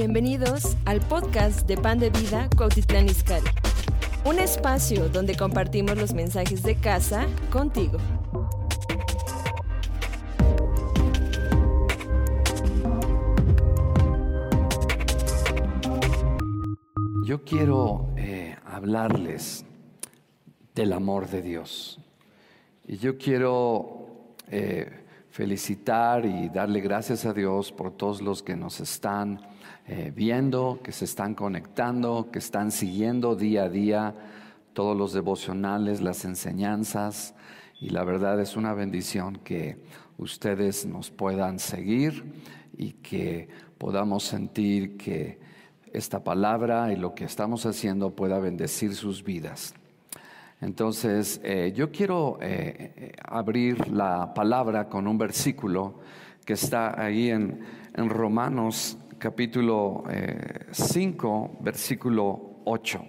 Bienvenidos al podcast de Pan de Vida Cuautitlán Izcalli. Un espacio donde compartimos los mensajes de casa contigo. Yo quiero eh, hablarles del amor de Dios. Y yo quiero eh, felicitar y darle gracias a Dios por todos los que nos están eh, viendo, que se están conectando, que están siguiendo día a día todos los devocionales, las enseñanzas. Y la verdad es una bendición que ustedes nos puedan seguir y que podamos sentir que esta palabra y lo que estamos haciendo pueda bendecir sus vidas. Entonces, eh, yo quiero eh, abrir la palabra con un versículo que está ahí en, Romanos capítulo 5, eh, versículo 8.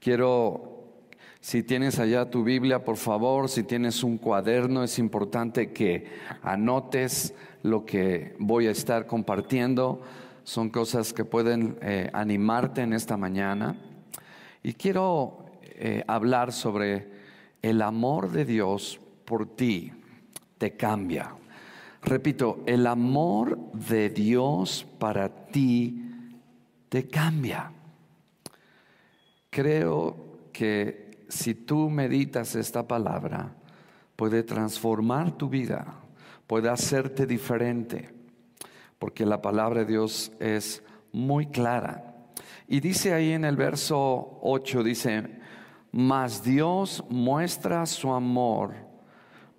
Quiero, si tienes allá tu Biblia, por favor, si tienes un cuaderno, es importante que anotes lo que voy a estar compartiendo. Son cosas que pueden animarte en esta mañana. Y quiero eh, hablar sobre el amor de Dios por ti te cambia. Repito, el amor de Dios para ti te cambia. Creo que si tú meditas esta palabra, puede transformar tu vida, puede hacerte diferente, porque la palabra de Dios es muy clara. Y dice ahí en el verso 8, dice, mas Dios muestra su amor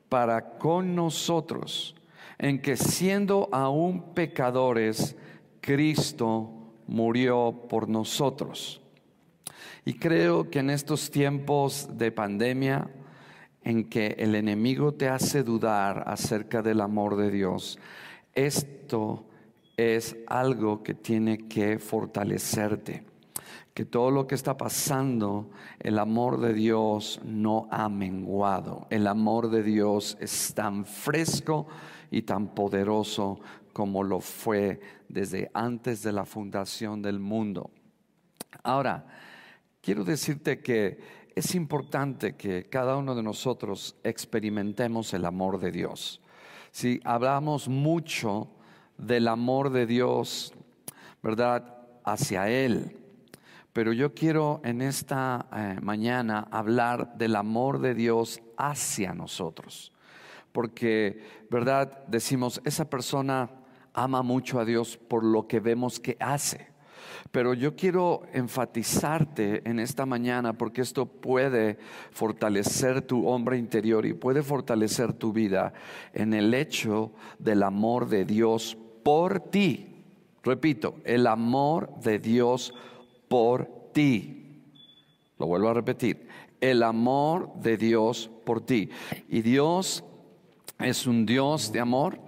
para con nosotros, en que siendo aún pecadores, Cristo murió por nosotros. Y creo que en estos tiempos de pandemia, en que el enemigo te hace dudar acerca del amor de Dios, esto es algo que tiene que fortalecerte que todo lo que está pasando, el amor de Dios no ha menguado. El amor de Dios es tan fresco y tan poderoso como lo fue desde antes de la fundación del mundo. Ahora, quiero decirte que es importante que cada uno de nosotros experimentemos el amor de Dios. Si hablamos mucho del amor de Dios, ¿verdad? Hacia Él, pero yo quiero en esta eh, mañana hablar del amor de Dios hacia nosotros. Porque, ¿verdad? Decimos, esa persona ama mucho a Dios por lo que vemos que hace. Pero yo quiero enfatizarte en esta mañana porque esto puede fortalecer tu hombre interior y puede fortalecer tu vida en el hecho del amor de Dios por ti. Repito, el amor de Dios por ti. Lo vuelvo a repetir, el amor de Dios por ti. Y Dios es un Dios de amor.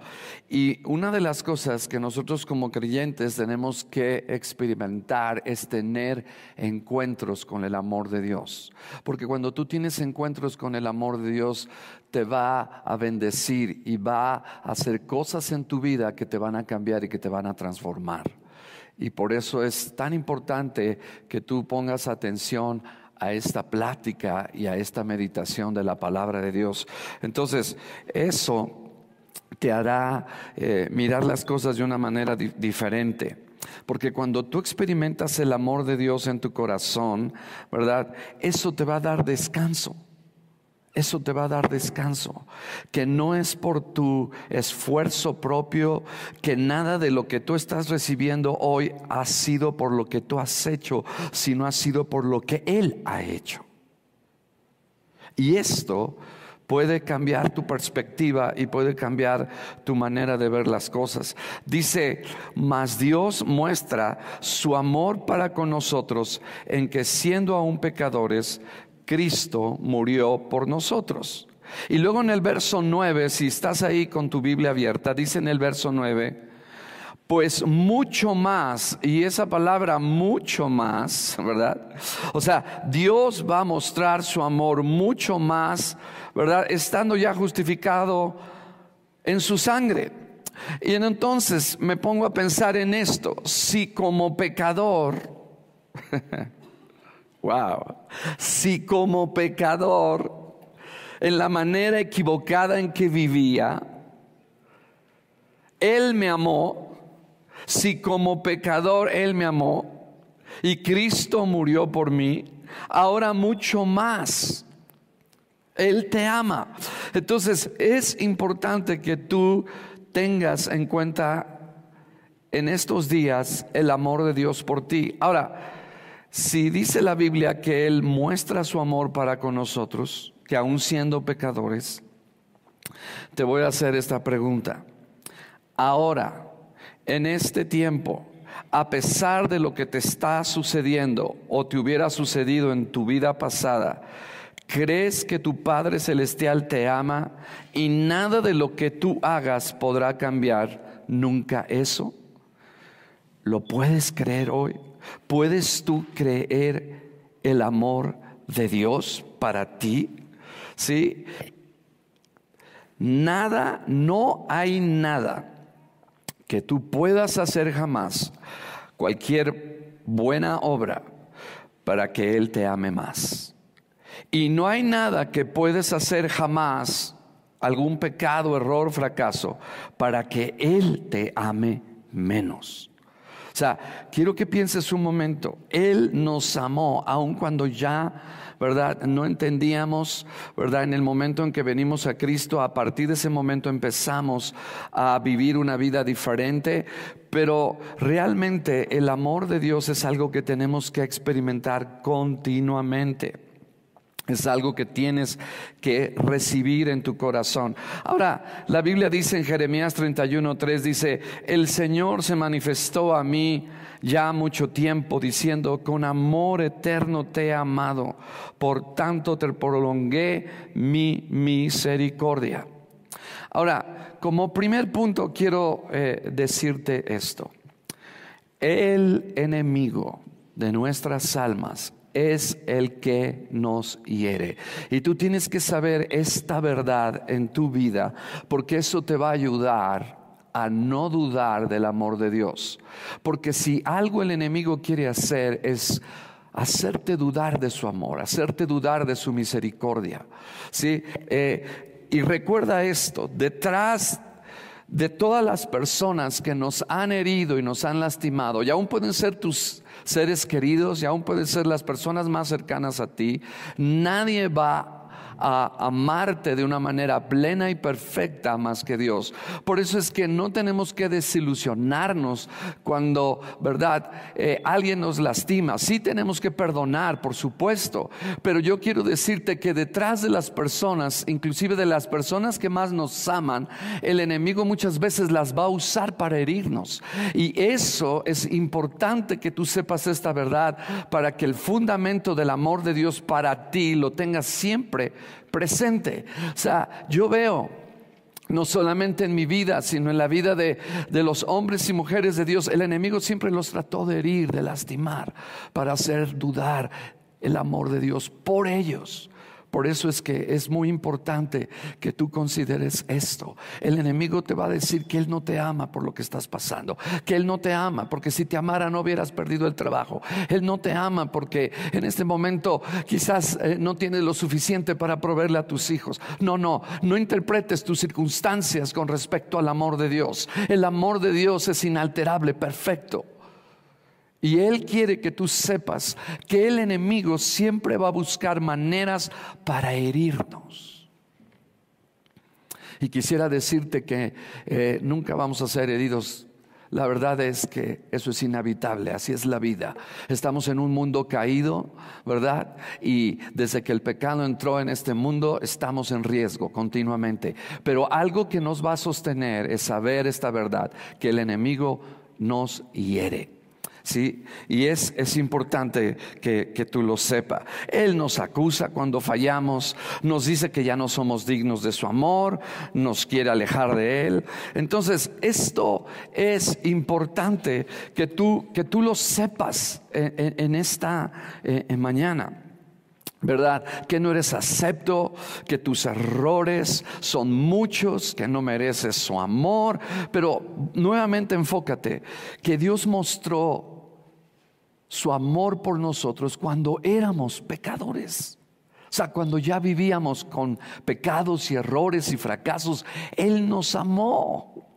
Y una de las cosas que nosotros como creyentes tenemos que experimentar es tener encuentros con el amor de Dios. Porque cuando tú tienes encuentros con el amor de Dios, te va a bendecir y va a hacer cosas en tu vida que te van a cambiar y que te van a transformar. Y por eso es tan importante que tú pongas atención a esta plática y a esta meditación de la palabra de Dios. Entonces, eso te hará eh, mirar las cosas de una manera diferente. Porque cuando tú experimentas el amor de Dios en tu corazón, ¿verdad? Eso te va a dar descanso. Eso te va a dar descanso, que no es por tu esfuerzo propio, que nada de lo que tú estás recibiendo hoy ha sido por lo que tú has hecho, sino ha sido por lo que Él ha hecho. Y esto puede cambiar tu perspectiva y puede cambiar tu manera de ver las cosas. Dice, mas Dios muestra su amor para con nosotros en que siendo aún pecadores, Cristo murió por nosotros. Y luego en el verso 9, si estás ahí con tu Biblia abierta, dice en el verso 9, pues mucho más, y esa palabra mucho más, ¿verdad? O sea, Dios va a mostrar su amor mucho más, ¿verdad? Estando ya justificado en su sangre. Y entonces me pongo a pensar en esto, si como pecador, wow, si como pecador, en la manera equivocada en que vivía, Él me amó, si como pecador Él me amó y Cristo murió por mí, ahora mucho más. Él te ama. Entonces es importante que tú tengas en cuenta en estos días el amor de Dios por ti. Ahora, si dice la Biblia que Él muestra su amor para con nosotros, que aún siendo pecadores, te voy a hacer esta pregunta. Ahora, en este tiempo, a pesar de lo que te está sucediendo o te hubiera sucedido en tu vida pasada, ¿Crees que tu Padre Celestial te ama y nada de lo que tú hagas podrá cambiar nunca eso? ¿Lo puedes creer hoy? ¿Puedes tú creer el amor de Dios para ti? ¿Sí? Nada, no hay nada que tú puedas hacer jamás, cualquier buena obra, para que Él te ame más. Y no hay nada que puedes hacer jamás, algún pecado, error, fracaso, para que Él te ame menos. O sea, quiero que pienses un momento, Él nos amó aun cuando ya, ¿verdad? No entendíamos, ¿verdad? En el momento en que venimos a Cristo, a partir de ese momento empezamos a vivir una vida diferente, pero realmente el amor de Dios es algo que tenemos que experimentar continuamente. Es algo que tienes que recibir en tu corazón. Ahora, la Biblia dice en Jeremías 31:3 dice, "El Señor se manifestó a mí ya mucho tiempo diciendo, con amor eterno te he amado, por tanto te prolongué mi misericordia." Ahora, como primer punto quiero eh, decirte esto. El enemigo de nuestras almas es el que nos hiere. Y tú tienes que saber esta verdad en tu vida, porque eso te va a ayudar a no dudar del amor de Dios. Porque si algo el enemigo quiere hacer es hacerte dudar de su amor, hacerte dudar de su misericordia. ¿sí? Eh, y recuerda esto, detrás de todas las personas que nos han herido y nos han lastimado, y aún pueden ser tus seres queridos y aún pueden ser las personas más cercanas a ti, nadie va a amarte de una manera plena y perfecta más que Dios. Por eso es que no tenemos que desilusionarnos cuando, ¿verdad? Eh, alguien nos lastima. Sí tenemos que perdonar, por supuesto, pero yo quiero decirte que detrás de las personas, inclusive de las personas que más nos aman, el enemigo muchas veces las va a usar para herirnos. Y eso es importante que tú sepas esta verdad para que el fundamento del amor de Dios para ti lo tengas siempre presente. O sea, yo veo no solamente en mi vida, sino en la vida de, de, los hombres y mujeres de Dios, el enemigo siempre los trató de herir, de lastimar, para hacer dudar el amor de Dios por ellos. Por eso es que es muy importante que tú consideres esto. El enemigo te va a decir que Él no te ama por lo que estás pasando, que Él no te ama porque si te amara no hubieras perdido el trabajo. Él no te ama porque en este momento quizás eh, no tienes lo suficiente para proveerle a tus hijos. No, no, no interpretes tus circunstancias con respecto al amor de Dios. El amor de Dios es inalterable, perfecto. Y Él quiere que tú sepas que el enemigo siempre va a buscar maneras para herirnos. Y quisiera decirte que eh, nunca vamos a ser heridos. La verdad es que eso es inhabitable, así es la vida. Estamos en un mundo caído, ¿verdad? Y desde que el pecado entró en este mundo, estamos en riesgo continuamente. Pero algo que nos va a sostener es saber esta verdad, que el enemigo nos hiere. ¿Sí? Y es, es importante que, que, tú lo sepas. Él nos acusa cuando fallamos, nos dice que ya no somos dignos de su amor, nos quiere alejar de Él. Entonces, esto es importante que tú, que tú lo sepas en, esta mañana. ¿verdad? Que no eres acepto, que tus errores son muchos, que no mereces su amor, pero nuevamente enfócate, que Dios mostró su amor por nosotros cuando éramos pecadores. O sea, cuando ya vivíamos con pecados y errores y fracasos, Él nos amó.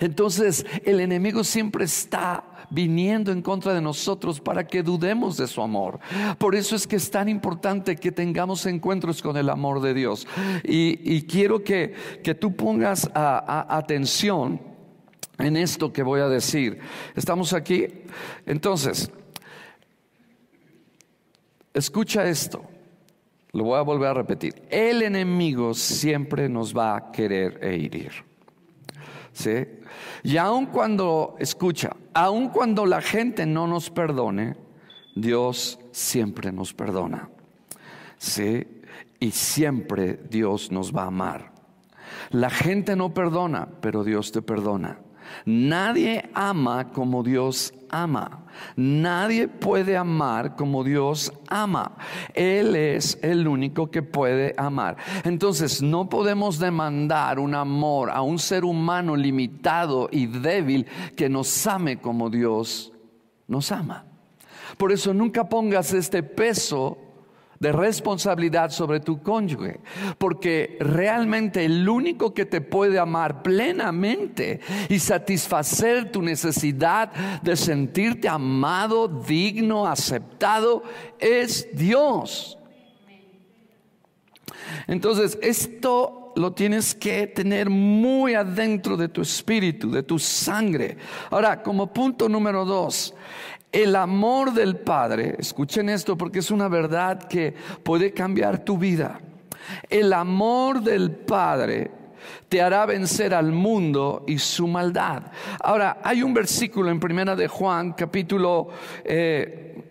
Entonces el enemigo siempre está viniendo en contra de nosotros para que dudemos de su amor. Por eso es que es tan importante que tengamos encuentros con el amor de Dios. Y, quiero que, tú pongas atención en esto que voy a decir. ¿Estamos aquí? Entonces, escucha esto. Lo voy a volver a repetir. El enemigo siempre nos va a querer herir. ¿sí? Y aun cuando, escucha, aun cuando la gente no nos perdone, Dios siempre nos perdona. ¿sí? Y siempre Dios nos va a amar. La gente no perdona, pero Dios te perdona. Nadie ama como Dios ama. Nadie puede amar como Dios ama. Él es el único que puede amar. Entonces no podemos demandar un amor a un ser humano limitado y débil que nos ame como Dios nos ama. Por eso nunca pongas este peso de responsabilidad sobre tu cónyuge, porque realmente el único que te puede amar plenamente y satisfacer tu necesidad de sentirte amado, digno, aceptado, es Dios. Entonces, esto lo tienes que tener muy adentro de tu espíritu, de tu sangre. Ahora, como punto número dos, el amor del Padre, escuchen esto porque es una verdad que puede cambiar tu vida. El amor del Padre te hará vencer al mundo y su maldad. Ahora, hay un versículo en Primera de Juan, capítulo 2, eh,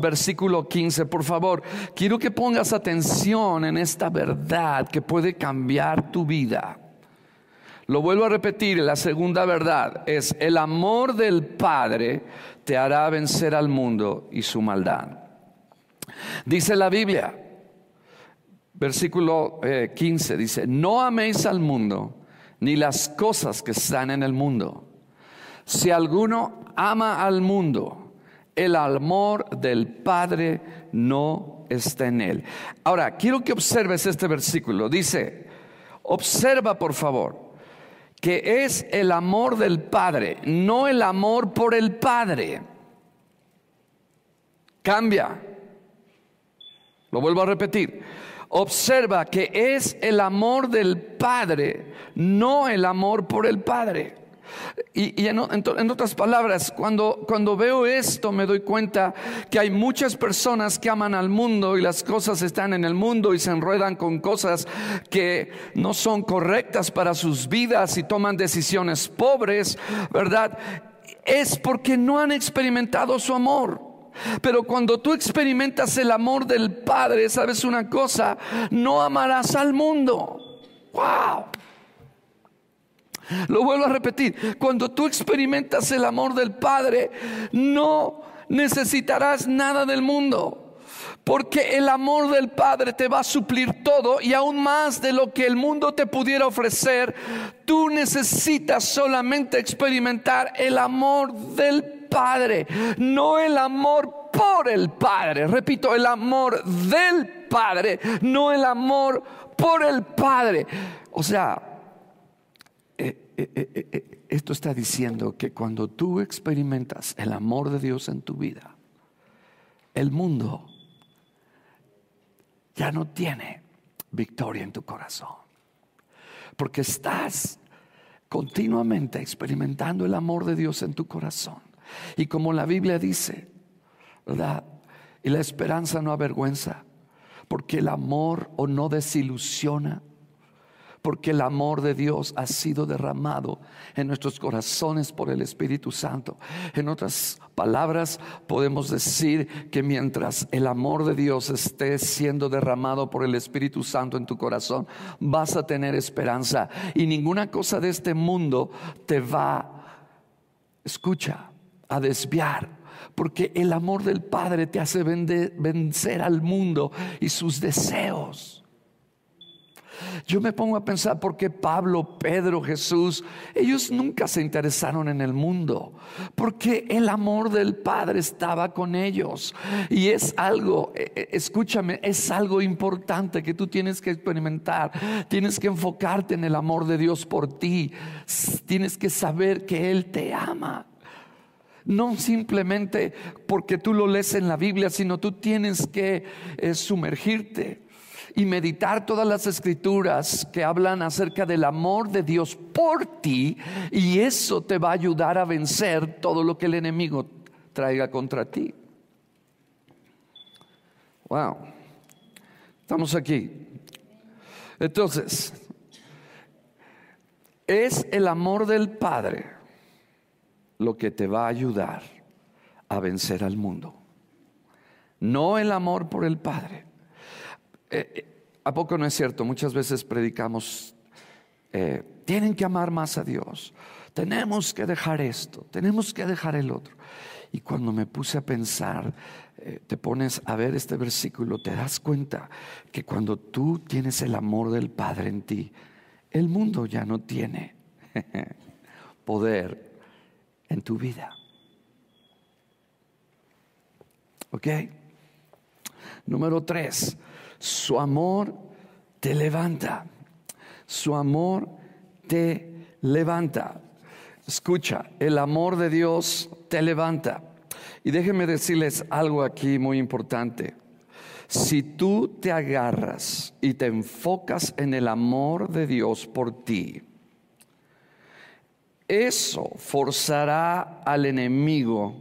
versículo 15. Por favor, quiero que pongas atención en esta verdad que puede cambiar tu vida. Lo vuelvo a repetir, la segunda verdad es el amor del Padre te hará vencer al mundo y su maldad. Dice la Biblia, versículo 15, eh, dice, no améis al mundo ni las cosas que están en el mundo. Si alguno ama al mundo, el amor del Padre no está en él. Ahora, quiero que observes este versículo. Dice, observa por favor que es el amor del Padre, no el amor por el Padre. Cambia. Lo vuelvo a repetir. Observa que es el amor del Padre, no el amor por el Padre. Y, en, otras palabras, cuando, cuando veo esto me doy cuenta que hay muchas personas que aman al mundo y las cosas están en el mundo y se enredan con cosas que no son correctas para sus vidas y toman decisiones pobres, ¿verdad? Es porque no han experimentado su amor. Pero cuando tú experimentas el amor del Padre, sabes una cosa, no amarás al mundo. ¡Wow! Lo vuelvo a repetir, cuando tú experimentas el amor del Padre, no necesitarás nada del mundo. Porque el amor del Padre te va a suplir todo y aún más de lo que el mundo te pudiera ofrecer. Tú necesitas solamente experimentar el amor del Padre, no el amor por el Padre. Repito, el amor del Padre, no el amor por el Padre. O sea, esto está diciendo que cuando tú experimentas el amor de Dios en tu vida, el mundo ya no tiene victoria en tu corazón. Porque estás continuamente experimentando el amor de Dios en tu corazón. Y como la Biblia dice, ¿verdad? Y la esperanza no avergüenza, porque el amor o no desilusiona, porque el amor de Dios ha sido derramado en nuestros corazones por el Espíritu Santo. En otras palabras, podemos decir que mientras el amor de Dios esté siendo derramado por el Espíritu Santo en tu corazón, vas a tener esperanza y ninguna cosa de este mundo te va, escucha, a desviar porque el amor del Padre te hace vencer al mundo y sus deseos. Yo me pongo a pensar por qué Pablo, Pedro, Jesús, ellos nunca se interesaron en el mundo, porque el amor del Padre estaba con ellos. Y es algo, e, e, escúchame, es algo importante que tú tienes que experimentar. Tienes que enfocarte en el amor de Dios por ti. Tienes que saber que Él te ama. No simplemente porque tú lo lees en la Biblia, sino tú tienes que eh, sumergirte y meditar todas las escrituras que hablan acerca del amor de Dios por ti y eso te va a ayudar a vencer todo lo que el enemigo traiga contra ti. Wow. Estamos aquí. Entonces, es el amor del Padre lo que te va a ayudar a vencer al mundo. No el amor por el Padre. Eh, eh, ¿A poco no es cierto? Muchas veces predicamos, eh, tienen que amar más a Dios, tenemos que dejar esto, tenemos que dejar el otro. Y cuando me puse a pensar, te pones a ver este versículo, te das cuenta que cuando tú tienes el amor del Padre en ti, el mundo ya no tiene poder en tu vida. ¿Ok? Número tres, su amor te levanta. Su amor te levanta. Escucha, el amor de Dios te levanta. Y déjenme decirles algo aquí muy importante. Si tú te agarras y te enfocas en el amor de Dios por ti, eso forzará al enemigo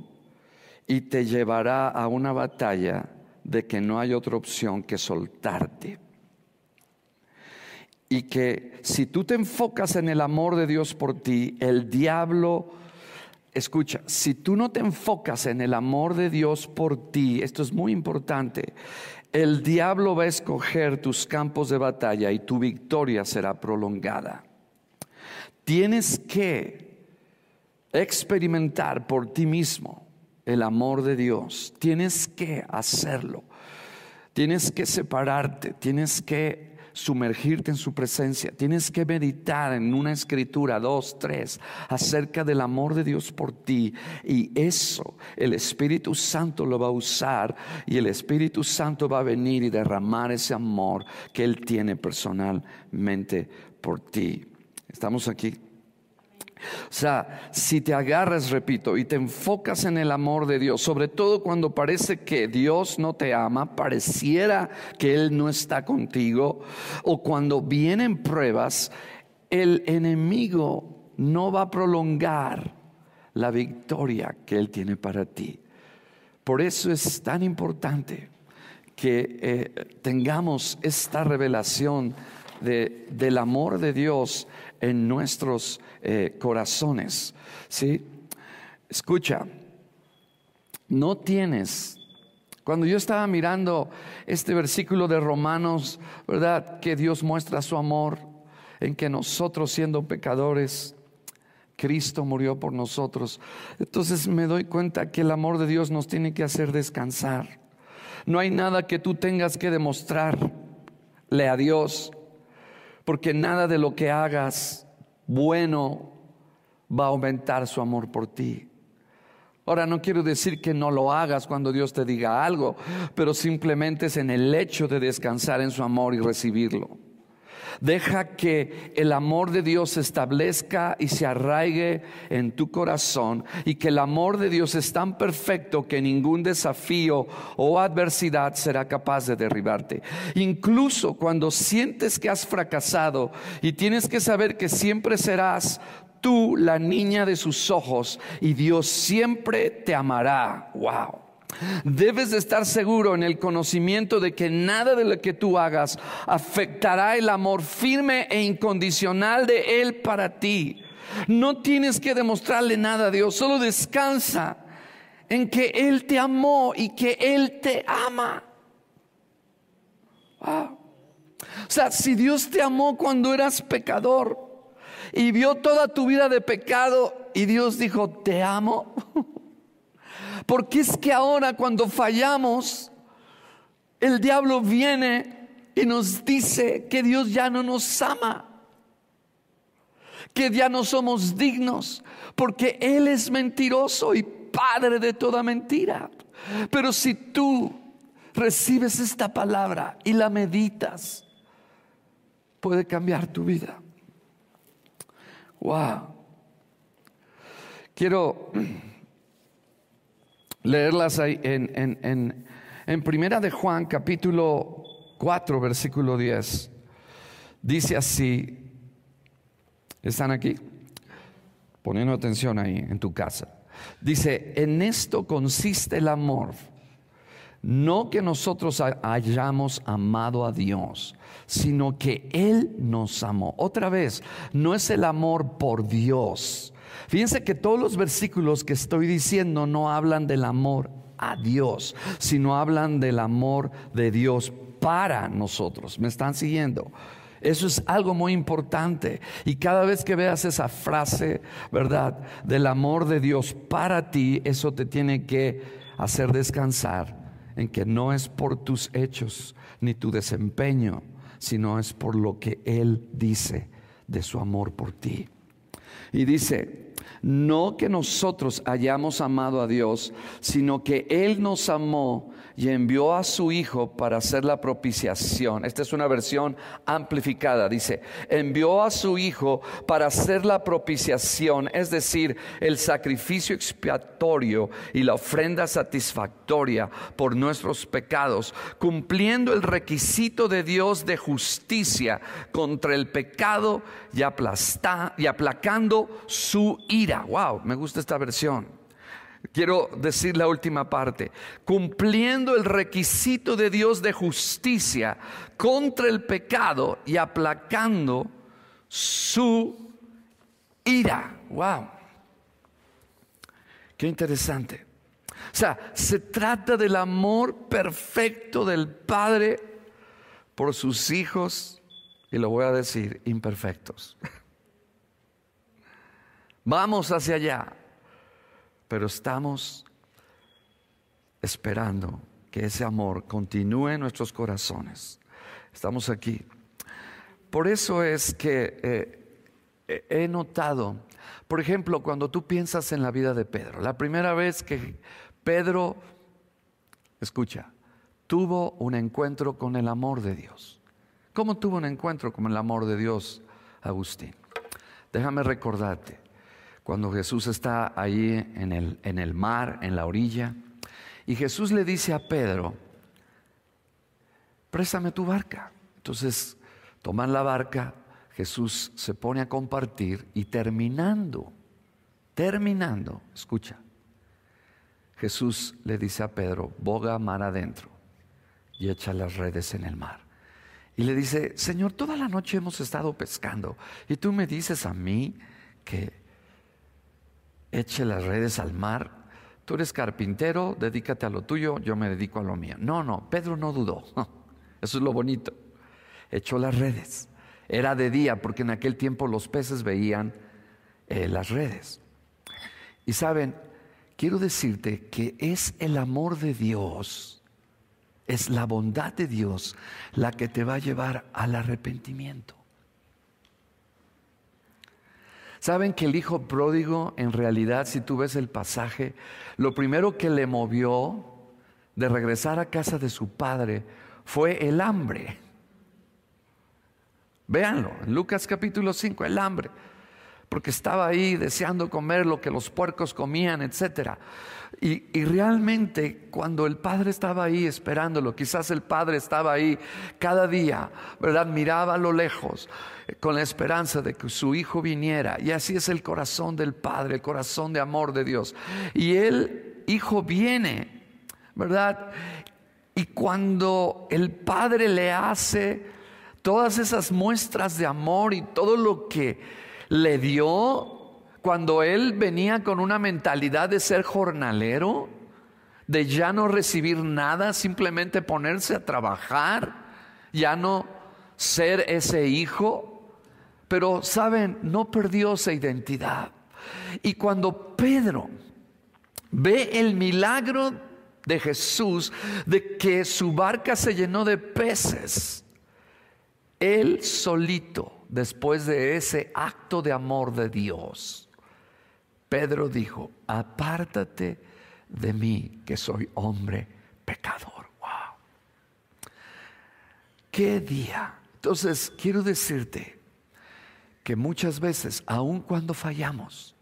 y te llevará a una batalla de que no hay otra opción que soltarte. Y que si tú te enfocas en el amor de Dios por ti, el diablo, escucha, si tú no te enfocas en el amor de Dios por ti, esto es muy importante, el diablo va a escoger tus campos de batalla y tu victoria será prolongada. Tienes que experimentar por ti mismo el amor de Dios. Tienes que hacerlo. Tienes que separarte, tienes que sumergirte en su presencia, tienes que meditar en una escritura, dos, tres, acerca del amor de Dios por ti. Y eso el Espíritu Santo lo va a usar y el Espíritu Santo va a venir y derramar ese amor que Él tiene personalmente por ti. Estamos aquí. O sea, si te agarras, repito, y te enfocas en el amor de Dios, sobre todo cuando parece que Dios no te ama, pareciera que Él no está contigo, o cuando vienen pruebas, el enemigo no va a prolongar la victoria que Él tiene para ti. Por eso es tan importante que eh, tengamos esta revelación del amor de Dios en nuestros eh, corazones. ¿sí? Escucha, no tienes. Cuando yo estaba mirando este versículo de Romanos, ¿verdad? Que Dios muestra su amor en que nosotros siendo pecadores, Cristo murió por nosotros. Entonces me doy cuenta que el amor de Dios nos tiene que hacer descansar. No hay nada que tú tengas que demostrarle a Dios porque nada de lo que hagas bueno va a aumentar su amor por ti. Ahora no quiero decir que no lo hagas cuando Dios te diga algo, pero simplemente es en el hecho de descansar en su amor y recibirlo. Deja que el amor de Dios se establezca y se arraigue en tu corazón y que el amor de Dios es tan perfecto que ningún desafío o adversidad será capaz de derribarte. Incluso cuando sientes que has fracasado y tienes que saber que siempre serás tú la niña de sus ojos y Dios siempre te amará. Wow. Debes de estar seguro en el conocimiento de que nada de lo que tú hagas afectará el amor firme e incondicional de Él para ti. No tienes que demostrarle nada a Dios, solo descansa en que Él te amó y que Él te ama. O sea, si Dios te amó cuando eras pecador y vio toda tu vida de pecado y Dios dijo, te amo. Porque es que ahora cuando fallamos, el diablo viene y nos dice que Dios ya no nos ama, que ya no somos dignos, porque Él es mentiroso y padre de toda mentira. Pero si tú recibes esta palabra y la meditas, puede cambiar tu vida. Wow. Quiero leerlas ahí en, en, en, Primera de Juan, capítulo 4, versículo 10. Dice así, ¿están aquí? Poniendo atención ahí en tu casa. Dice, en esto consiste el amor. No que nosotros hayamos amado a Dios, sino que Él nos amó. Otra vez, no es el amor por Dios. Fíjense que todos los versículos que estoy diciendo no hablan del amor a Dios, sino hablan del amor de Dios para nosotros. ¿Me están siguiendo? Eso es algo muy importante. Y cada vez que veas esa frase, ¿verdad? Del amor de Dios para ti, eso te tiene que hacer descansar en que no es por tus hechos ni tu desempeño, sino es por lo que Él dice de su amor por ti. Y dice, no que nosotros hayamos amado a Dios, sino que Él nos amó y envió a su Hijo para hacer la propiciación. Esta es una versión amplificada. Dice, envió a su Hijo para hacer la propiciación, es decir, el sacrificio expiatorio y la ofrenda satisfactoria por nuestros pecados, cumpliendo el requisito de Dios de justicia contra el pecado y, y aplacando su ira. Wow, me gusta esta versión. Quiero decir la última parte. Cumpliendo el requisito de Dios de justicia contra el pecado y aplacando su ira. Wow. Qué interesante. O sea, se trata del amor perfecto del Padre por sus hijos, y lo voy a decir, imperfectos. Vamos hacia allá pero estamos esperando que ese amor continúe en nuestros corazones. Estamos aquí. Por eso es que eh, he notado, por ejemplo, cuando tú piensas en la vida de Pedro, la primera vez que Pedro, escucha, tuvo un encuentro con el amor de Dios. ¿Cómo tuvo un encuentro con el amor de Dios, Agustín? Déjame recordarte cuando Jesús está ahí en el, en el mar, en la orilla, y Jesús le dice a Pedro, préstame tu barca. Entonces toman la barca, Jesús se pone a compartir y terminando, terminando, escucha, Jesús le dice a Pedro, boga mar adentro y echa las redes en el mar. Y le dice, Señor, toda la noche hemos estado pescando y tú me dices a mí que eche las redes al mar. Tú eres carpintero, dedícate a lo tuyo, yo me dedico a lo mío. No, no, Pedro no dudó. Eso es lo bonito. Echó las redes. Era de día porque en aquel tiempo los peces veían eh, las redes. Y saben, quiero decirte que es el amor de Dios, es la bondad de Dios la que te va a llevar al arrepentimiento. ¿Saben que el hijo pródigo, en realidad, si tú ves el pasaje, lo primero que le movió de regresar a casa de su padre fue el hambre? Véanlo, en Lucas capítulo 5, el hambre porque estaba ahí deseando comer lo que los puercos comían, etc. Y, y, realmente cuando el padre estaba ahí esperándolo, quizás el padre estaba ahí cada día, ¿verdad? Miraba a lo lejos eh, con la esperanza de que su hijo viniera. Y así es el corazón del padre, el corazón de amor de Dios. Y el hijo viene, ¿verdad? Y cuando el padre le hace todas esas muestras de amor y todo lo que le dio cuando él venía con una mentalidad de ser jornalero, de ya no recibir nada, simplemente ponerse a trabajar, ya no ser ese hijo. Pero, ¿saben? No perdió esa identidad. Y cuando Pedro Ve el milagro de Jesús de que su barca se llenó de peces. Él solito, después de ese acto de amor de Dios, Pedro dijo, apártate de mí que soy hombre pecador. Wow. ¿Qué día? Entonces, quiero decirte que muchas veces, aun cuando fallamos,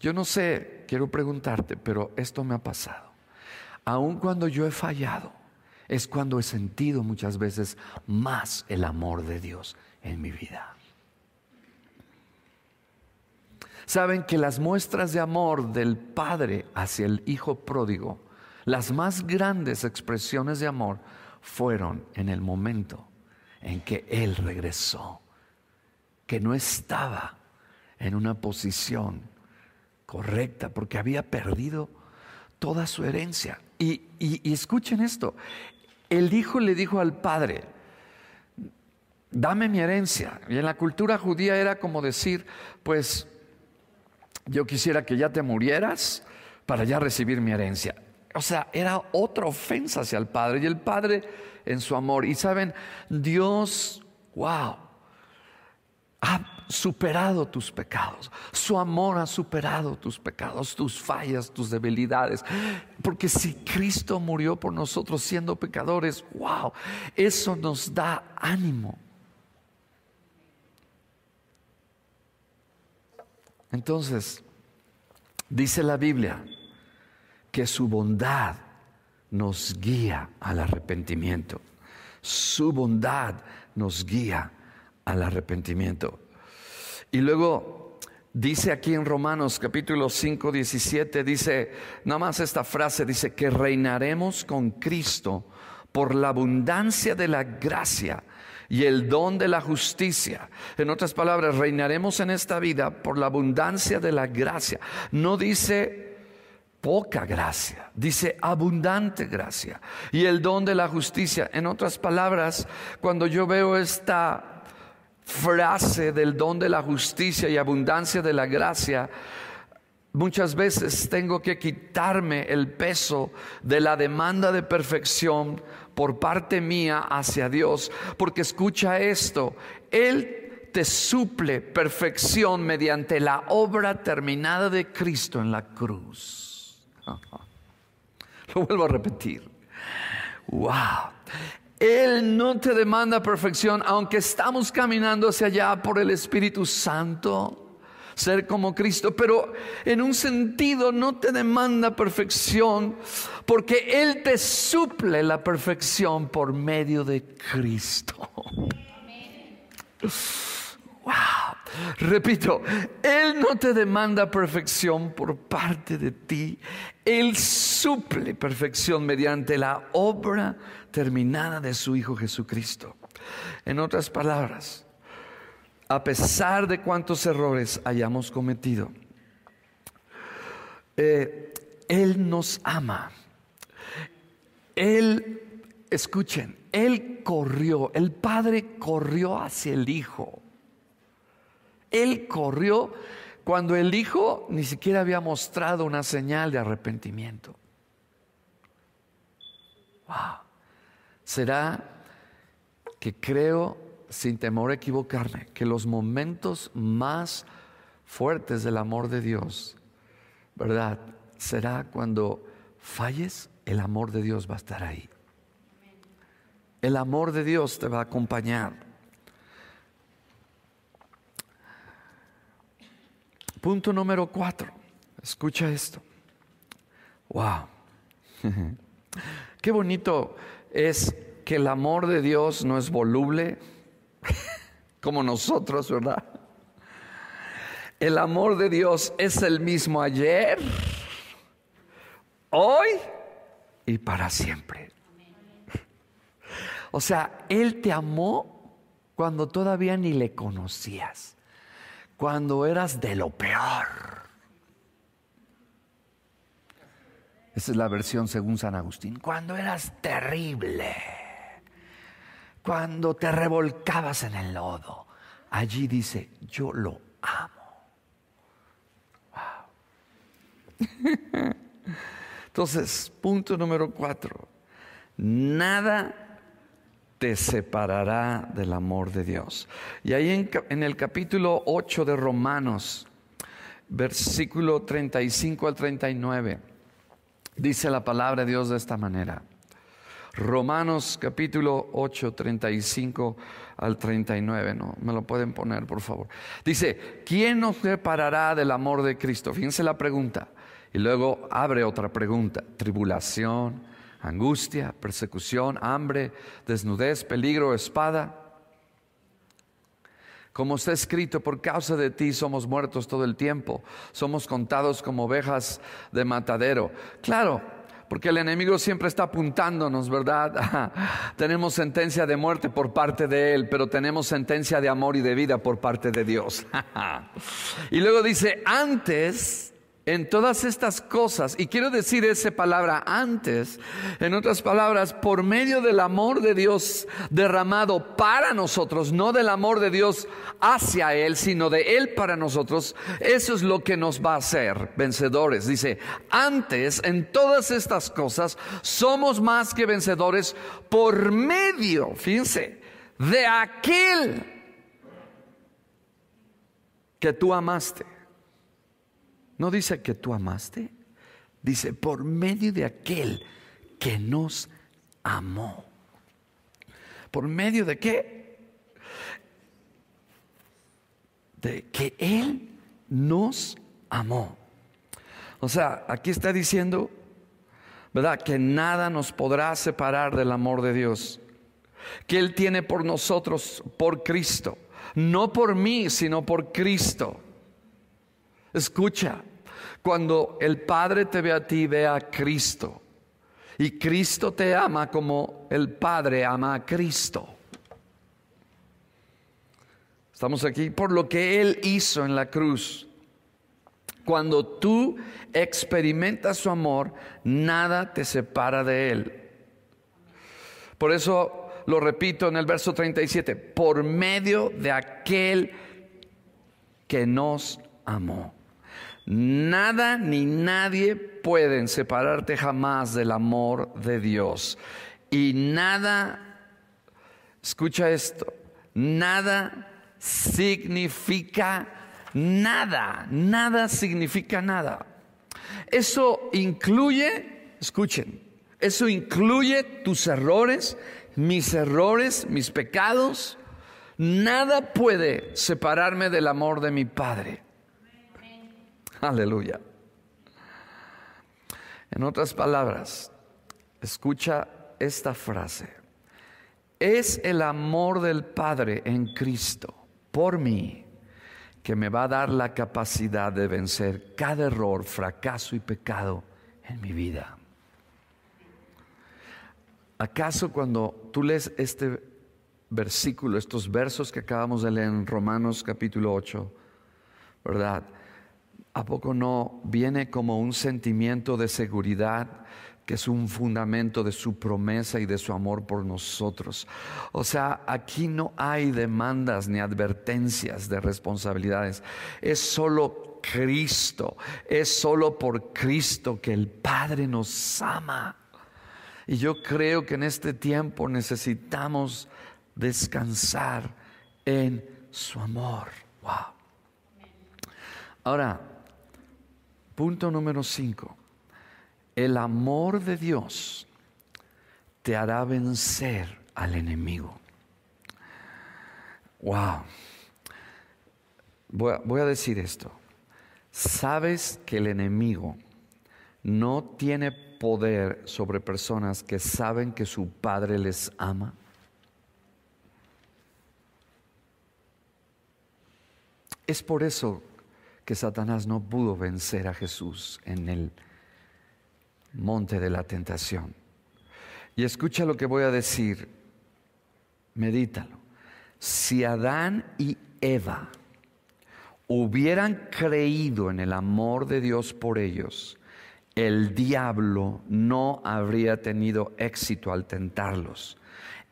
yo no sé, quiero preguntarte, pero esto me ha pasado. Aun cuando yo he fallado, es cuando he sentido muchas veces más el amor de Dios en mi vida. Saben que las muestras de amor del Padre hacia el Hijo pródigo, las más grandes expresiones de amor fueron en el momento en que Él regresó, que no estaba en una posición correcta porque había perdido toda su herencia. Y, escuchen esto, el hijo le dijo al padre, dame mi herencia. Y en la cultura judía era como decir, pues yo quisiera que ya te murieras para ya recibir mi herencia. O sea, era otra ofensa hacia el Padre. Y el Padre en su amor. Y saben, Dios, wow, ha superado tus pecados. Su amor ha superado tus pecados, tus fallas, tus debilidades. Porque si Cristo murió por nosotros siendo pecadores, wow, eso nos da ánimo. Entonces, dice la Biblia que su bondad nos guía al arrepentimiento. Su bondad nos guía al arrepentimiento. Y luego dice aquí en Romanos capítulo 5, 17, dice, nada más esta frase, dice que reinaremos con Cristo por la abundancia de la gracia y el don de la justicia. En otras palabras, reinaremos en esta vida por la abundancia de la gracia. No dice poca gracia, dice abundante gracia. Y el don de la justicia. En otras palabras, cuando yo veo esta frase del don de la justicia y abundancia de la gracia, Muchas veces tengo que quitarme el peso de la demanda de perfección por parte mía hacia Dios, porque escucha esto, Él te suple perfección mediante la obra terminada de Cristo en la cruz. Lo vuelvo a repetir. Wow. Él no te demanda perfección, aunque estamos caminando hacia allá por el Espíritu Santo ser como Cristo, pero en un sentido no te demanda perfección porque Él te suple la perfección por medio de Cristo. Wow. Repito, Él no te demanda perfección por parte de ti. Él suple perfección mediante la obra terminada de su Hijo Jesucristo. En otras palabras, a pesar de cuántos errores hayamos cometido. Eh, él nos ama. Él, escuchen, Él corrió, el Padre corrió hacia el Hijo. Él corrió cuando el Hijo ni siquiera había mostrado una señal de arrepentimiento. Wow. ¿Será que creo sin temor a equivocarme, que los momentos más fuertes del amor de Dios, ¿verdad? Será cuando falles, el amor de Dios va a estar ahí. El amor de Dios te va a acompañar. Punto número cuatro. Escucha esto. Wow. Qué bonito es que el amor de Dios no es voluble, como nosotros, ¿verdad? El amor de Dios es el mismo ayer, hoy y para siempre. O sea, Él te amó cuando todavía ni le conocías, cuando eras de lo peor. Esa es la versión según San Agustín, cuando eras terrible cuando te revolcabas en el lodo. Allí dice, yo lo amo. Entonces, punto número cuatro, nada te separará del amor de Dios. Y ahí en, en el capítulo 8 de Romanos, versículo 35 al 39, dice la palabra de Dios de esta manera. Romanos capítulo 8, 35 al 39, ¿no? Me lo pueden poner, por favor. Dice, ¿quién nos separará del amor de Cristo? Fíjense la pregunta. Y luego abre otra pregunta. Tribulación, angustia, persecución, hambre, desnudez, peligro, espada. Como está escrito, por causa de ti somos muertos todo el tiempo, somos contados como ovejas de matadero. Claro, porque el enemigo siempre está apuntándonos, ¿verdad? tenemos sentencia de muerte por parte de él, pero tenemos sentencia de amor y de vida por parte de Dios. y luego dice, antes en todas estas cosas, y quiero decir esa palabra antes, en otras palabras, por medio del amor de Dios derramado para nosotros, no del amor de Dios hacia Él, sino de Él para nosotros, eso es lo que nos va a hacer vencedores. Dice, antes, en todas estas cosas, somos más que vencedores por medio, fíjense, de aquel que tú amaste. No dice que tú amaste, dice por medio de aquel que nos amó. ¿Por medio de qué? De que Él nos amó. O sea, aquí está diciendo, ¿verdad? Que nada nos podrá separar del amor de Dios. Que Él tiene por nosotros, por Cristo. No por mí, sino por Cristo. Escucha, cuando el Padre te ve a ti, ve a Cristo. Y Cristo te ama como el Padre ama a Cristo. Estamos aquí por lo que Él hizo en la cruz. Cuando tú experimentas su amor, nada te separa de Él. Por eso lo repito en el verso 37, por medio de aquel que nos amó. Nada ni nadie pueden separarte jamás del amor de Dios. Y nada, escucha esto, nada significa nada, nada significa nada. Eso incluye, escuchen, eso incluye tus errores, mis errores, mis pecados. Nada puede separarme del amor de mi Padre. Aleluya. En otras palabras, escucha esta frase. Es el amor del Padre en Cristo por mí que me va a dar la capacidad de vencer cada error, fracaso y pecado en mi vida. ¿Acaso cuando tú lees este versículo, estos versos que acabamos de leer en Romanos capítulo 8, ¿verdad? ¿A poco no viene como un sentimiento de seguridad que es un fundamento de su promesa y de su amor por nosotros? O sea, aquí no hay demandas ni advertencias de responsabilidades. Es solo Cristo. Es solo por Cristo que el Padre nos ama. Y yo creo que en este tiempo necesitamos descansar en su amor. Wow. Ahora, Punto número cinco. El amor de Dios te hará vencer al enemigo. Wow. Voy a, voy a, decir esto. ¿Sabes que el enemigo no tiene poder sobre personas que saben que su padre les ama? Es por eso que Satanás no pudo vencer a Jesús en el monte de la tentación. Y escucha lo que voy a decir, medítalo. Si Adán y Eva hubieran creído en el amor de Dios por ellos, el diablo no habría tenido éxito al tentarlos.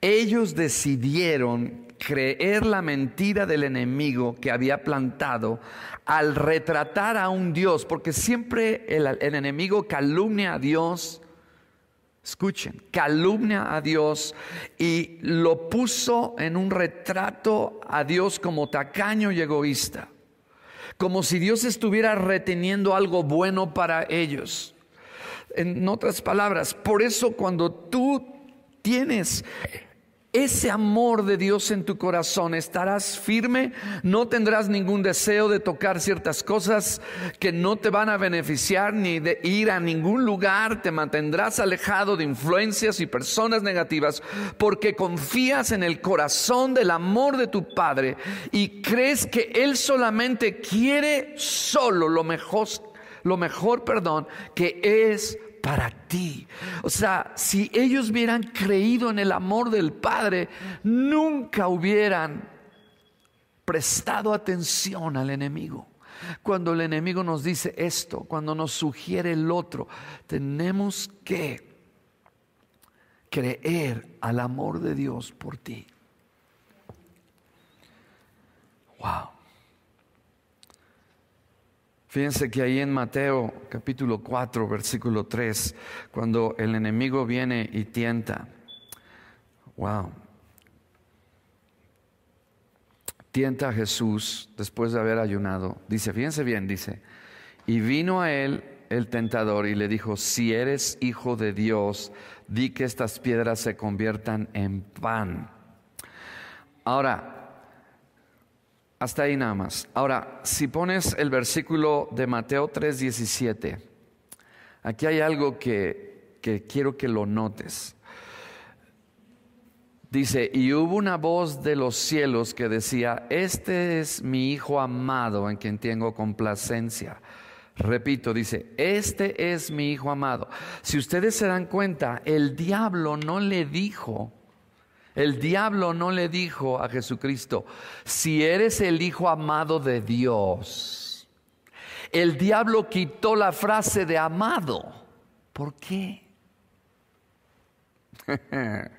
Ellos decidieron creer la mentira del enemigo que había plantado al retratar a un Dios, porque siempre el, el enemigo calumnia a Dios. Escuchen, calumnia a Dios y lo puso en un retrato a Dios como tacaño y egoísta, como si Dios estuviera reteniendo algo bueno para ellos. En otras palabras, por eso cuando tú tienes ese amor de Dios en tu corazón, estarás firme, no tendrás ningún deseo de tocar ciertas cosas que no te van a beneficiar ni de ir a ningún lugar, te mantendrás alejado de influencias y personas negativas porque confías en el corazón del amor de tu Padre y crees que Él solamente quiere solo lo mejor, lo mejor, perdón, que es para ti. O sea, si ellos hubieran creído en el amor del Padre, nunca hubieran prestado atención al enemigo. Cuando el enemigo nos dice esto, cuando nos sugiere el otro, tenemos que creer al amor de Dios por ti. Wow. Fíjense que ahí en Mateo capítulo 4, versículo 3, cuando el enemigo viene y tienta, wow, tienta a Jesús después de haber ayunado. Dice, fíjense bien, dice, y vino a él el tentador y le dijo, si eres hijo de Dios, di que estas piedras se conviertan en pan. Ahora, hasta ahí nada más. Ahora, si pones el versículo de Mateo 3:17, aquí hay algo que, que quiero que lo notes. Dice, y hubo una voz de los cielos que decía, este es mi Hijo amado en quien tengo complacencia. Repito, dice, este es mi Hijo amado. Si ustedes se dan cuenta, el diablo no le dijo, el diablo no le dijo a Jesucristo, si eres el Hijo amado de Dios. El diablo quitó la frase de amado. ¿Por qué?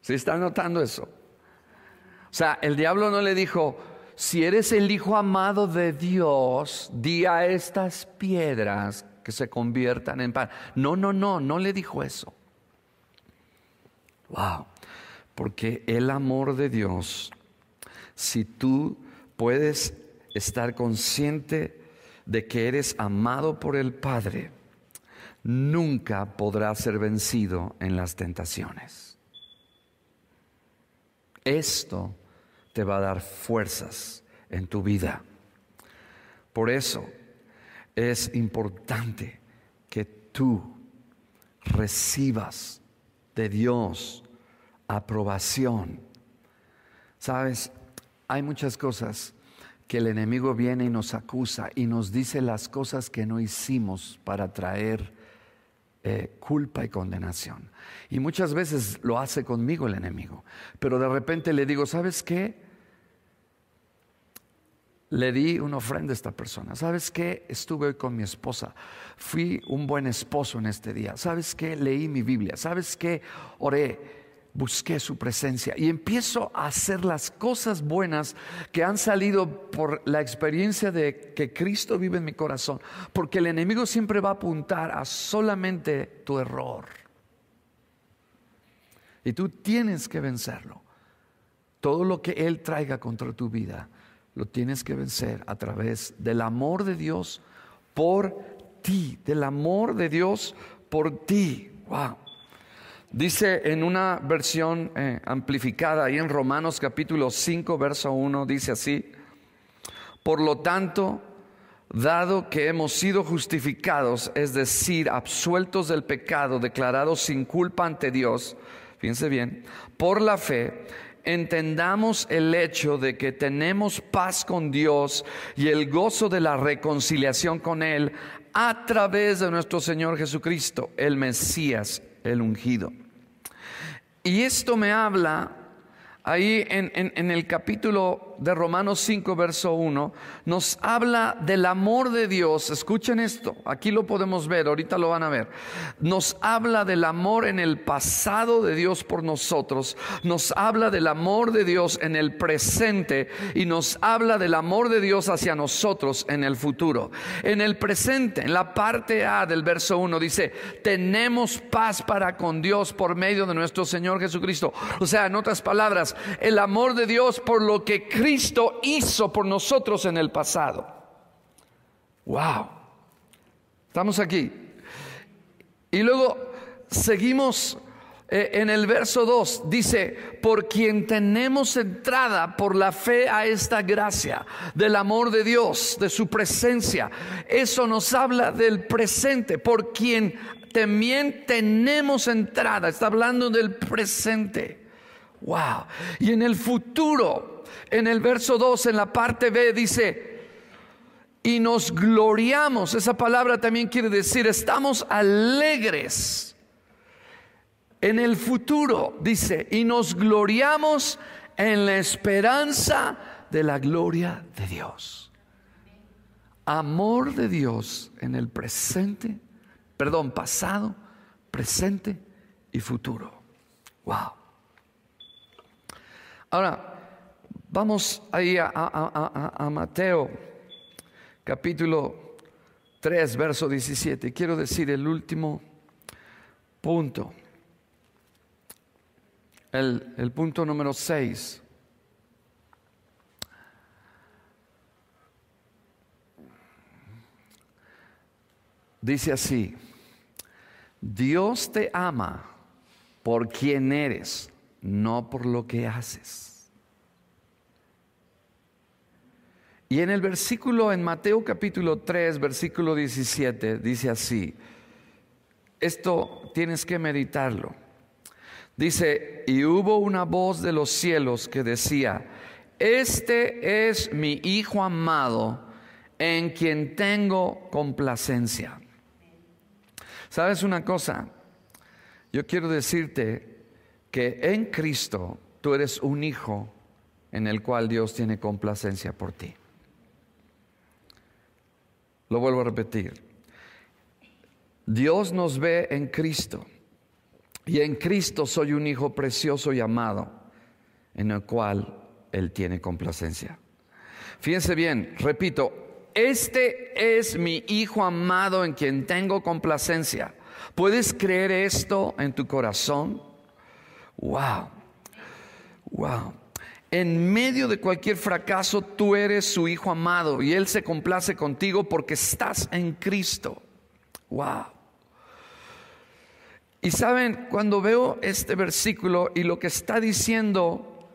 ¿Se está notando eso? O sea, el diablo no le dijo, si eres el Hijo amado de Dios, di a estas piedras que se conviertan en pan. No, no, no, no le dijo eso. Porque el amor de Dios, si tú puedes estar consciente de que eres amado por el Padre, nunca podrás ser vencido en las tentaciones. Esto te va a dar fuerzas en tu vida. Por eso es importante que tú recibas de Dios, aprobación. Sabes, hay muchas cosas que el enemigo viene y nos acusa y nos dice las cosas que no hicimos para traer eh, culpa y condenación. Y muchas veces lo hace conmigo el enemigo. Pero de repente le digo, ¿sabes qué? le di una ofrenda a esta persona. ¿Sabes qué? Estuve hoy con mi esposa. Fui un buen esposo en este día. ¿Sabes qué? Leí mi Biblia. ¿Sabes qué? Oré. Busqué su presencia y empiezo a hacer las cosas buenas que han salido por la experiencia de que Cristo vive en mi corazón. Porque el enemigo siempre va a apuntar a solamente tu error. Y tú tienes que vencerlo. Todo lo que Él traiga contra tu vida lo tienes que vencer a través del amor de Dios por ti, del amor de Dios por ti. Wow. Dice en una versión eh, amplificada, ahí en Romanos capítulo 5, verso 1, dice así, por lo tanto, dado que hemos sido justificados, es decir, absueltos del pecado, declarados sin culpa ante Dios, fíjense bien, por la fe, entendamos el hecho de que tenemos paz con Dios y el gozo de la reconciliación con Él a través de nuestro Señor Jesucristo, el Mesías, el ungido. Y esto me habla ahí en, el capítulo de Romanos 5, verso 1, nos habla del amor de Dios. Escuchen esto, aquí lo podemos ver, ahorita lo van a ver. Nos habla del amor en el pasado de Dios por nosotros, nos habla del amor de Dios en el presente y nos habla del amor de Dios hacia nosotros en el futuro. En el presente, en la parte A del verso 1, dice, tenemos paz para con Dios por medio de nuestro Señor Jesucristo. O sea, en otras palabras, el amor de Dios por lo que Cristo hizo por nosotros en el pasado. Wow. Estamos aquí. Y luego seguimos eh, en el verso 2 dice, por quien tenemos entrada por la fe a esta gracia, del amor de Dios, de su presencia. Eso nos habla del presente, por quien también tenemos entrada. Está hablando del presente. Wow. Y en el futuro, en el verso 2, en la parte B, dice, y nos gloriamos. Esa palabra también quiere decir, estamos alegres. En el futuro, dice, y nos gloriamos en la esperanza de la gloria de Dios. Amor de Dios en el presente, perdón, pasado, presente y futuro. Wow. Ahora, vamos ahí a, Mateo, capítulo 3, verso 17. Quiero decir el último punto. El, el punto número 6. Dice así, Dios te ama por quien eres no por lo que haces. Y en el versículo, en Mateo capítulo 3, versículo 17, dice así, esto tienes que meditarlo. Dice, y hubo una voz de los cielos que decía, este es mi Hijo amado en quien tengo complacencia. ¿Sabes una cosa? Yo quiero decirte que en Cristo tú eres un hijo en el cual Dios tiene complacencia por ti. Lo vuelvo a repetir. Dios nos ve en Cristo y en Cristo soy un hijo precioso y amado en el cual Él tiene complacencia. Fíjense bien, repito, este es mi hijo amado en quien tengo complacencia. ¿Puedes creer esto en tu corazón? Wow, wow. En medio de cualquier fracaso, tú eres su hijo amado y Él se complace contigo porque estás en Cristo. Wow. Y saben, cuando veo este versículo y lo que está diciendo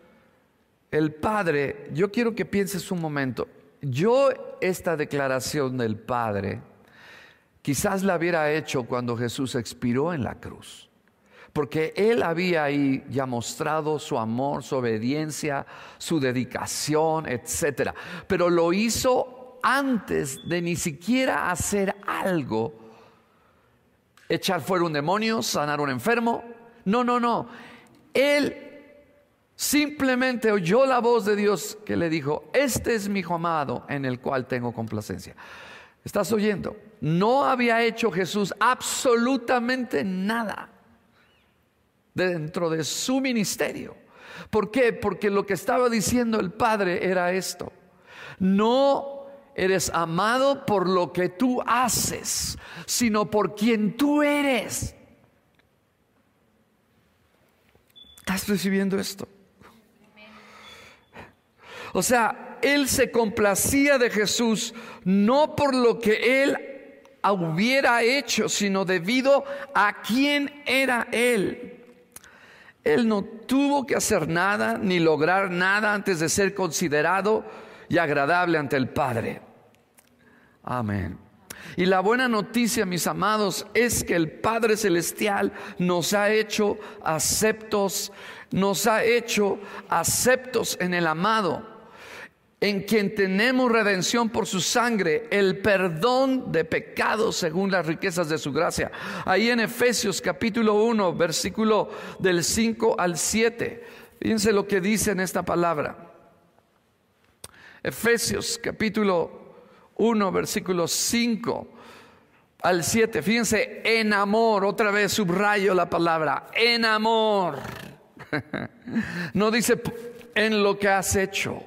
el Padre, yo quiero que pienses un momento. Yo esta declaración del Padre quizás la hubiera hecho cuando Jesús expiró en la cruz porque él había ahí ya mostrado su amor, su obediencia, su dedicación, etcétera. Pero lo hizo antes de ni siquiera hacer algo. Echar fuera un demonio, sanar un enfermo. No, no, no. Él simplemente oyó la voz de Dios que le dijo, este es mi hijo amado en el cual tengo complacencia. ¿Estás oyendo? No había hecho Jesús absolutamente nada dentro de su ministerio. ¿Por qué? Porque lo que estaba diciendo el Padre era esto. No eres amado por lo que tú haces, sino por quien tú eres. ¿Estás recibiendo esto? O sea, Él se complacía de Jesús no por lo que Él hubiera hecho, sino debido a quién era Él. Él no tuvo que hacer nada ni lograr nada antes de ser considerado y agradable ante el Padre. Amén. Y la buena noticia, mis amados, es que el Padre Celestial nos ha hecho aceptos, nos ha hecho aceptos en el amado en quien tenemos redención por su sangre, el perdón de pecados según las riquezas de su gracia. Ahí en Efesios capítulo 1, versículo del 5 al 7. Fíjense lo que dice en esta palabra. Efesios capítulo 1, versículo 5 al 7. Fíjense, en amor, otra vez subrayo la palabra, en amor. No dice en lo que has hecho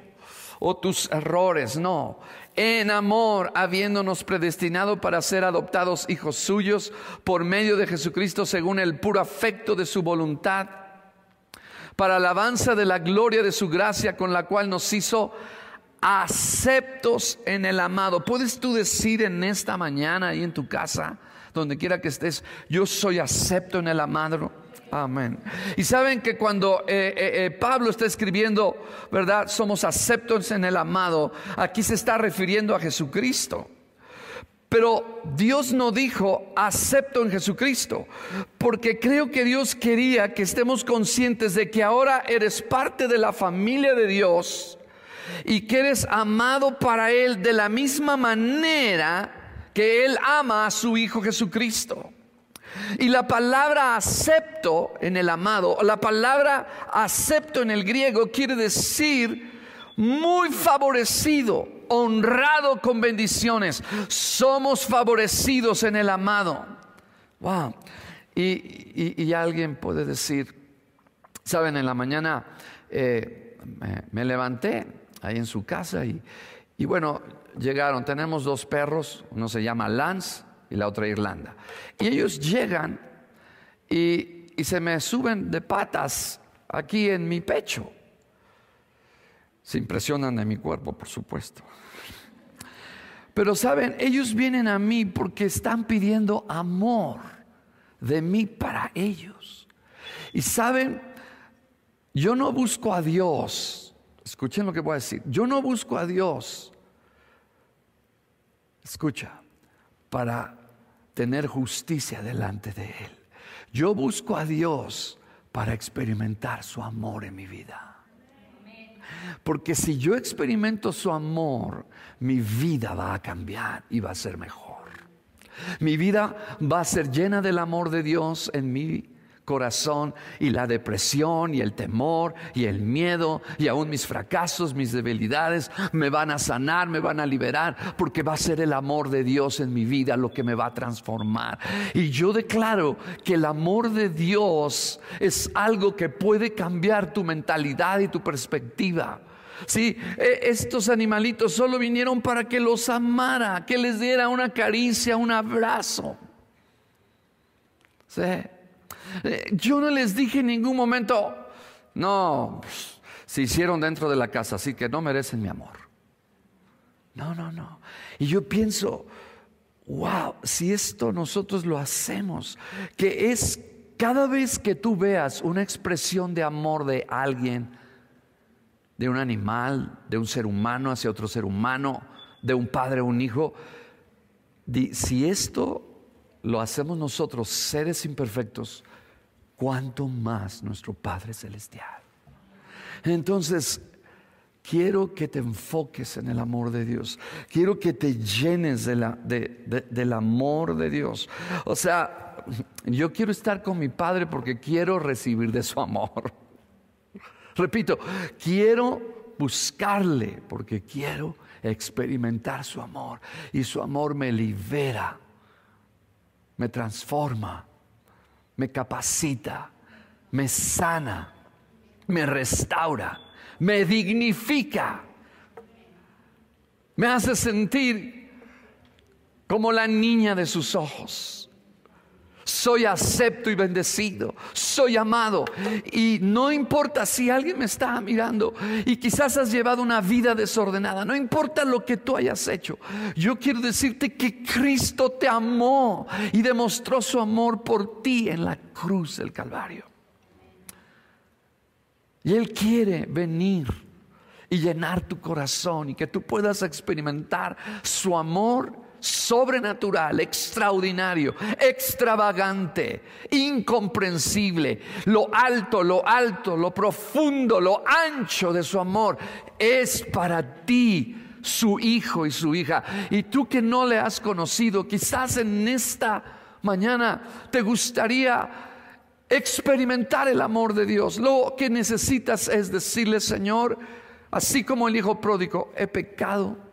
o tus errores, no. En amor, habiéndonos predestinado para ser adoptados hijos suyos por medio de Jesucristo según el puro afecto de su voluntad, para alabanza de la gloria de su gracia con la cual nos hizo aceptos en el amado. ¿Puedes tú decir en esta mañana ahí en tu casa, donde quiera que estés, yo soy acepto en el amado? Amén. Y saben que cuando eh, eh, eh, Pablo está escribiendo, ¿verdad? Somos aceptos en el amado. Aquí se está refiriendo a Jesucristo. Pero Dios no dijo acepto en Jesucristo, porque creo que Dios quería que estemos conscientes de que ahora eres parte de la familia de Dios y que eres amado para Él de la misma manera que Él ama a su Hijo Jesucristo. Y la palabra acepto en el amado, la palabra acepto en el griego quiere decir muy favorecido, honrado con bendiciones. Somos favorecidos en el amado. Wow. Y, alguien puede decir, saben, en la mañana eh, me levanté ahí en su casa y, bueno, llegaron, tenemos dos perros, uno se llama Lance y la otra Irlanda. Y ellos llegan y, y se me suben de patas aquí en mi pecho. Se impresionan de mi cuerpo, por supuesto. Pero saben, ellos vienen a mí porque están pidiendo amor de mí para ellos. Y saben, yo no busco a Dios Escuchen lo que voy a decir. Yo no busco a Dios, escucha, para tener justicia delante de Él. Yo busco a Dios para experimentar su amor en mi vida. Porque si yo experimento su amor, mi vida va a cambiar y va a ser mejor. Mi vida va a ser llena del amor de Dios en mi corazón y la depresión y el temor y el miedo y aún mis fracasos, mis debilidades me van a sanar, me van a liberar porque va a ser el amor de Dios en mi vida lo que me va a transformar. Y yo declaro que el amor de Dios es algo que puede cambiar tu mentalidad y tu perspectiva. Sí, e, estos animalitos solo vinieron para que los amara, que les diera una caricia, un abrazo. Sí. Eh, yo no les dije en ningún momento, no, se hicieron dentro de la casa, así que no merecen mi amor. No, no, no. Y yo pienso, wow, si esto nosotros lo hacemos, que es cada vez que tú veas una expresión de amor de alguien, de un animal, de un ser humano hacia otro ser humano, de un padre o un hijo, si esto lo hacemos nosotros, seres imperfectos, cuanto más nuestro Padre Celestial. Entonces, quiero que te enfoques en el amor de Dios. Quiero que te llenes del amor de Dios. O sea, yo quiero estar con mi Padre porque quiero recibir de su amor. Repito, quiero buscarle porque quiero experimentar su amor. Y su amor me libera, me transforma me capacita, me sana, me restaura, me dignifica, me hace sentir como la niña de sus ojos soy acepto y bendecido, soy amado. Y no importa si alguien me está mirando y quizás has llevado una vida desordenada, no importa lo que tú hayas hecho. Yo quiero decirte que Cristo te amó y demostró su amor por ti en la cruz del Calvario. Y Él quiere venir y llenar tu corazón y que tú puedas experimentar su amor sobrenatural, extraordinario, extravagante, incomprensible, lo alto, lo alto, lo profundo, lo ancho de su amor, es para ti su hijo y su hija. Y tú que no le has conocido, quizás en esta mañana te gustaría experimentar el amor de Dios. Lo que necesitas es decirle, Señor, así como el hijo pródigo, he pecado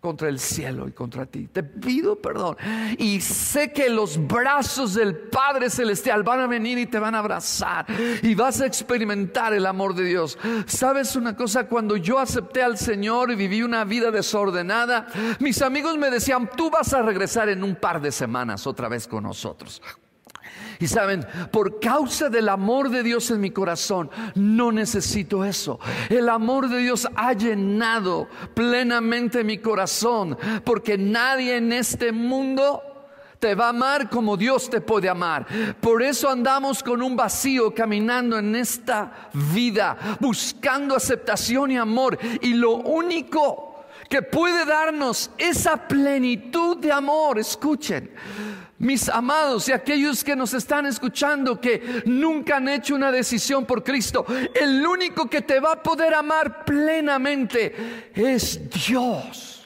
contra el cielo y contra ti. Te pido perdón. Y sé que los brazos del Padre Celestial van a venir y te van a abrazar. Y vas a experimentar el amor de Dios. ¿Sabes una cosa? Cuando yo acepté al Señor y viví una vida desordenada, mis amigos me decían, tú vas a regresar en un par de semanas otra vez con nosotros. Y saben, por causa del amor de Dios en mi corazón, no necesito eso. El amor de Dios ha llenado plenamente mi corazón, porque nadie en este mundo te va a amar como Dios te puede amar. Por eso andamos con un vacío caminando en esta vida, buscando aceptación y amor. Y lo único que puede darnos esa plenitud de amor, escuchen, mis amados y aquellos que nos están escuchando que nunca han hecho una decisión por Cristo, el único que te va a poder amar plenamente es Dios.